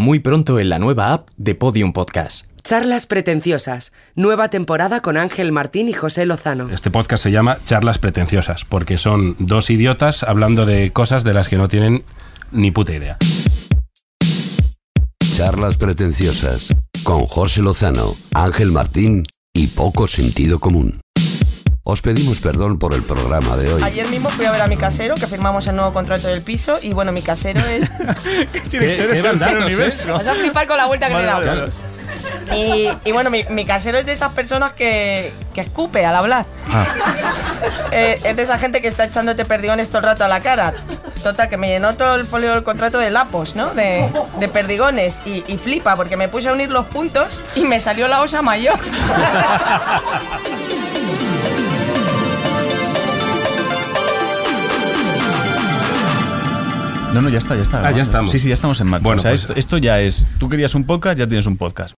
Muy pronto en la nueva app de Podium Podcast. Charlas pretenciosas. Nueva temporada con Ángel Martín y José Lozano. Este podcast se llama Charlas pretenciosas porque son dos idiotas hablando de cosas de las que no tienen ni puta idea. Charlas pretenciosas con José Lozano, Ángel Martín y poco sentido común. Os pedimos perdón por el programa de hoy. Ayer mismo fui a ver a mi casero, que firmamos el nuevo contrato del piso, y bueno, mi casero es... ¿Qué, Vas a flipar con la vuelta que le he dado. Claro. Y, y bueno, mi, mi casero es de esas personas que, que escupe al hablar. Eh, es de esa gente que está echándote perdigones todo el rato a la cara. Total, que me llenó todo el folio del contrato de lapos, ¿no? De, de perdigones. Y, y flipa, porque me puse a unir los puntos y me salió la osa mayor. No, no, ya está, ya está. Ah, ya estamos. Sí, sí, ya estamos en marcha. Bueno, o sea, pues- esto, esto ya es. Tú querías un podcast, ya tienes un podcast.